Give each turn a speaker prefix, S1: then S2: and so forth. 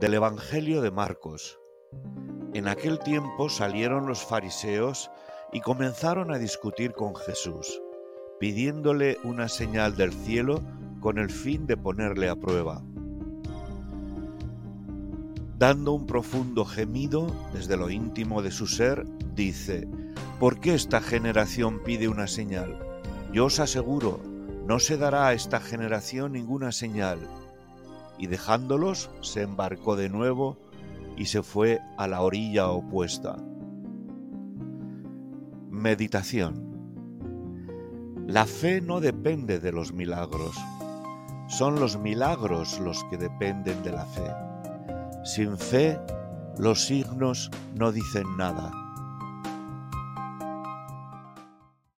S1: Del Evangelio de Marcos. En aquel tiempo salieron los fariseos y comenzaron a discutir con Jesús, pidiéndole una señal del cielo con el fin de ponerle a prueba. Dando un profundo gemido desde lo íntimo de su ser, dice, ¿Por qué esta generación pide una señal? Yo os aseguro, no se dará a esta generación ninguna señal. Y dejándolos, se embarcó de nuevo y se fue a la orilla opuesta. Meditación La fe no depende de los milagros, son los milagros los que dependen de la fe. Sin fe, los signos no dicen nada.